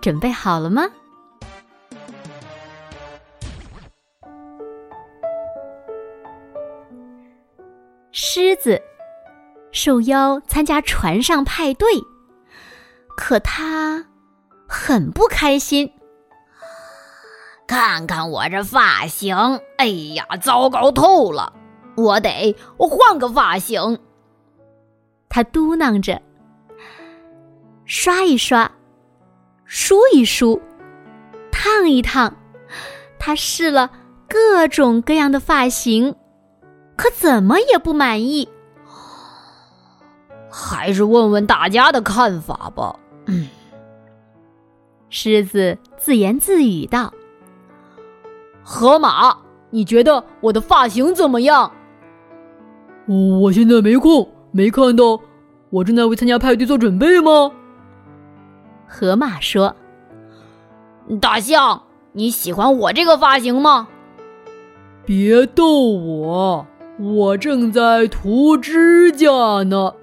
准备好了吗？狮子受邀参加船上派对，可他很不开心。看看我这发型，哎呀，糟糕透了！我得我换个发型。他嘟囔着，刷一刷。梳一梳，烫一烫，他试了各种各样的发型，可怎么也不满意。还是问问大家的看法吧。嗯，狮子自言自语道：“河马，你觉得我的发型怎么样？”我现在没空，没看到我正在为参加派对做准备吗？河马说：“大象，你喜欢我这个发型吗？”别逗我，我正在涂指甲呢。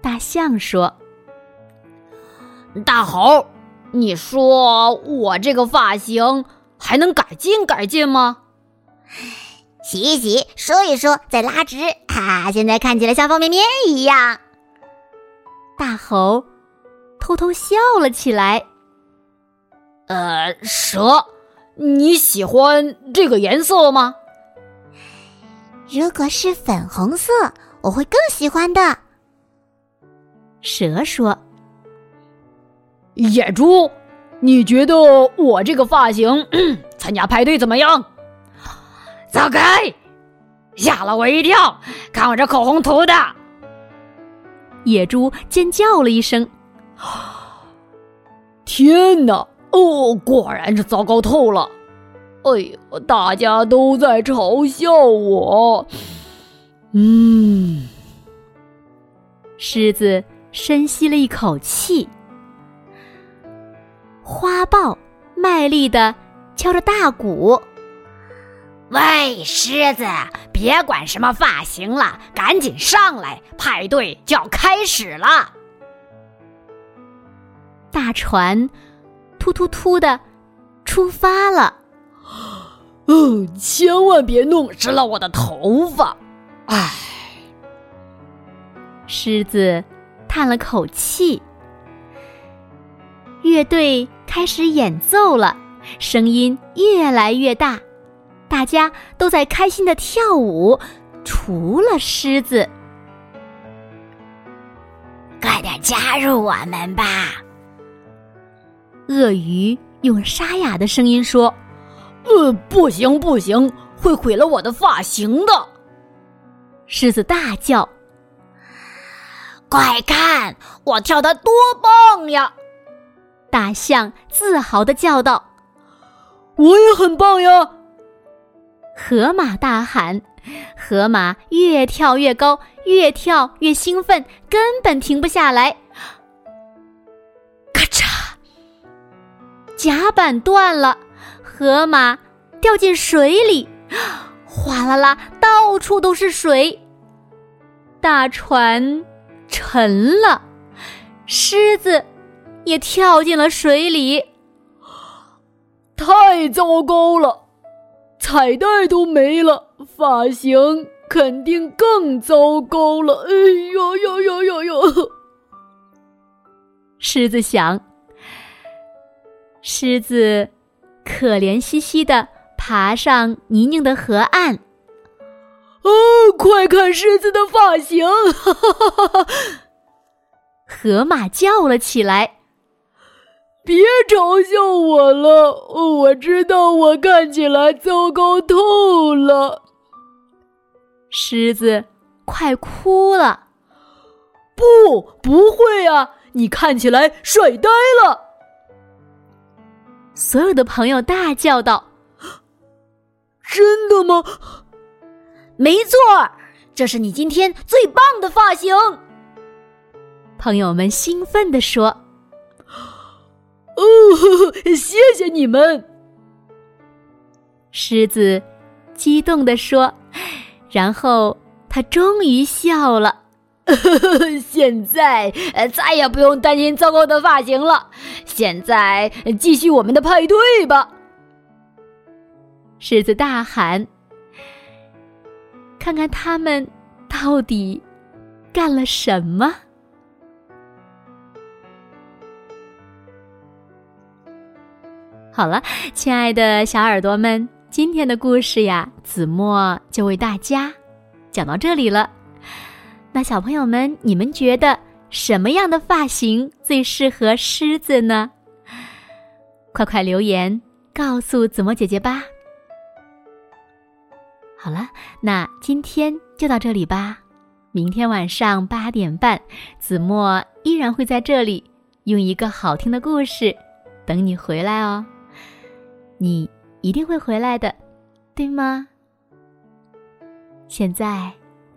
大象说：“大猴，你说我这个发型还能改进改进吗？洗一洗，梳一梳，再拉直，哈，现在看起来像方便面一样。”大猴。偷偷笑了起来。呃，蛇，你喜欢这个颜色吗？如果是粉红色，我会更喜欢的。蛇说：“野猪，你觉得我这个发型 参加派对怎么样？”走开！吓了我一跳，看我这口红涂的。野猪尖叫了一声。天哪！哦，果然是糟糕透了。哎呦，大家都在嘲笑我。嗯，狮子深吸了一口气。花豹卖力的敲着大鼓。喂，狮子，别管什么发型了，赶紧上来，派对就要开始了。大船突突突的出发了，哦，千万别弄湿了我的头发！唉，狮子叹了口气。乐队开始演奏了，声音越来越大，大家都在开心的跳舞，除了狮子。快点加入我们吧！鳄鱼用沙哑的声音说：“呃，不行不行，会毁了我的发型的。”狮子大叫：“快看，我跳的多棒呀！”大象自豪的叫道：“我也很棒呀！”河马大喊：“河马越跳越高，越跳越兴奋，根本停不下来。”甲板断了，河马掉进水里，哗啦啦，到处都是水。大船沉了，狮子也跳进了水里。太糟糕了，彩带都没了，发型肯定更糟糕了。哎呦呦呦呦呦！狮子想。狮子可怜兮兮的爬上泥泞的河岸。哦，快看狮子的发型！哈哈哈哈哈！河马叫了起来：“别嘲笑我了，我知道我看起来糟糕透了。”狮子快哭了。不，不会啊！你看起来帅呆了。所有的朋友大叫道：“真的吗？没错，这是你今天最棒的发型！”朋友们兴奋地说：“哦，谢谢你们！”狮子激动地说，然后他终于笑了。现在再也不用担心糟糕的发型了。现在继续我们的派对吧！狮子大喊：“看看他们到底干了什么！”好了，亲爱的小耳朵们，今天的故事呀，子墨就为大家讲到这里了。那小朋友们，你们觉得什么样的发型最适合狮子呢？快快留言告诉子墨姐姐吧。好了，那今天就到这里吧。明天晚上八点半，子墨依然会在这里，用一个好听的故事等你回来哦。你一定会回来的，对吗？现在。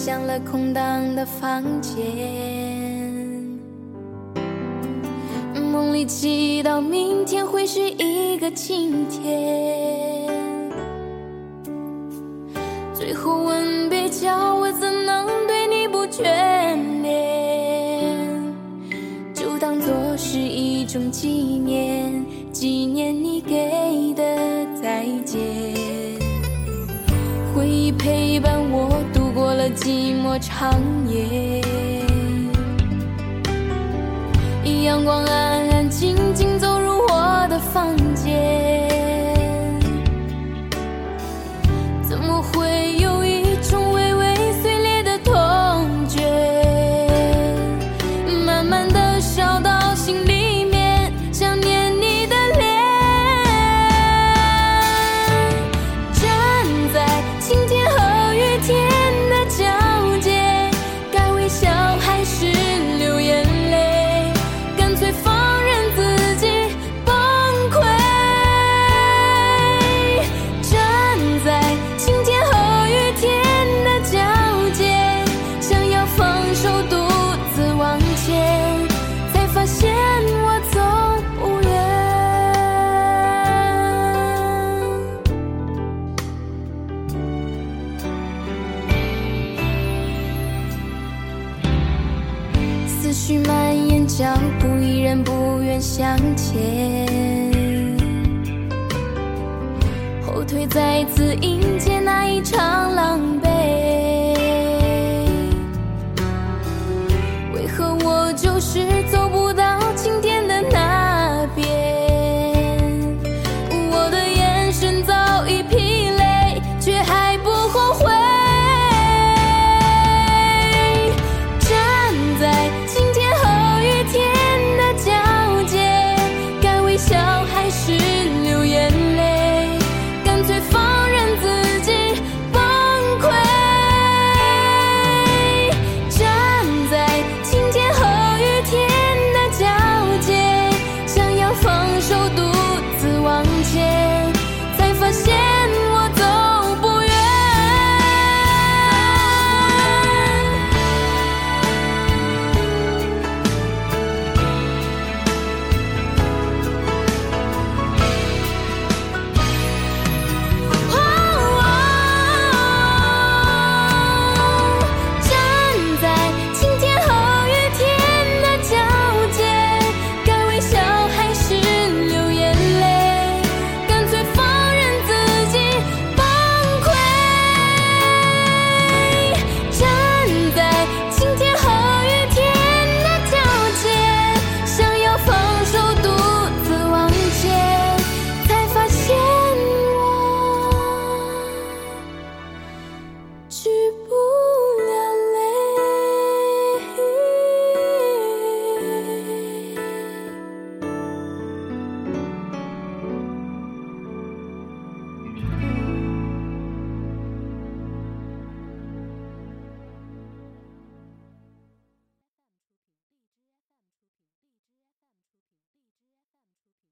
声滴响了空荡的房间，梦里祈祷明天会是一个晴天。最后吻别，叫我怎能对你不眷恋？就当作是一种纪念，纪念你给的再见。回忆陪伴寂寞长夜，阳光暗后退再次迎接那一场狼狈。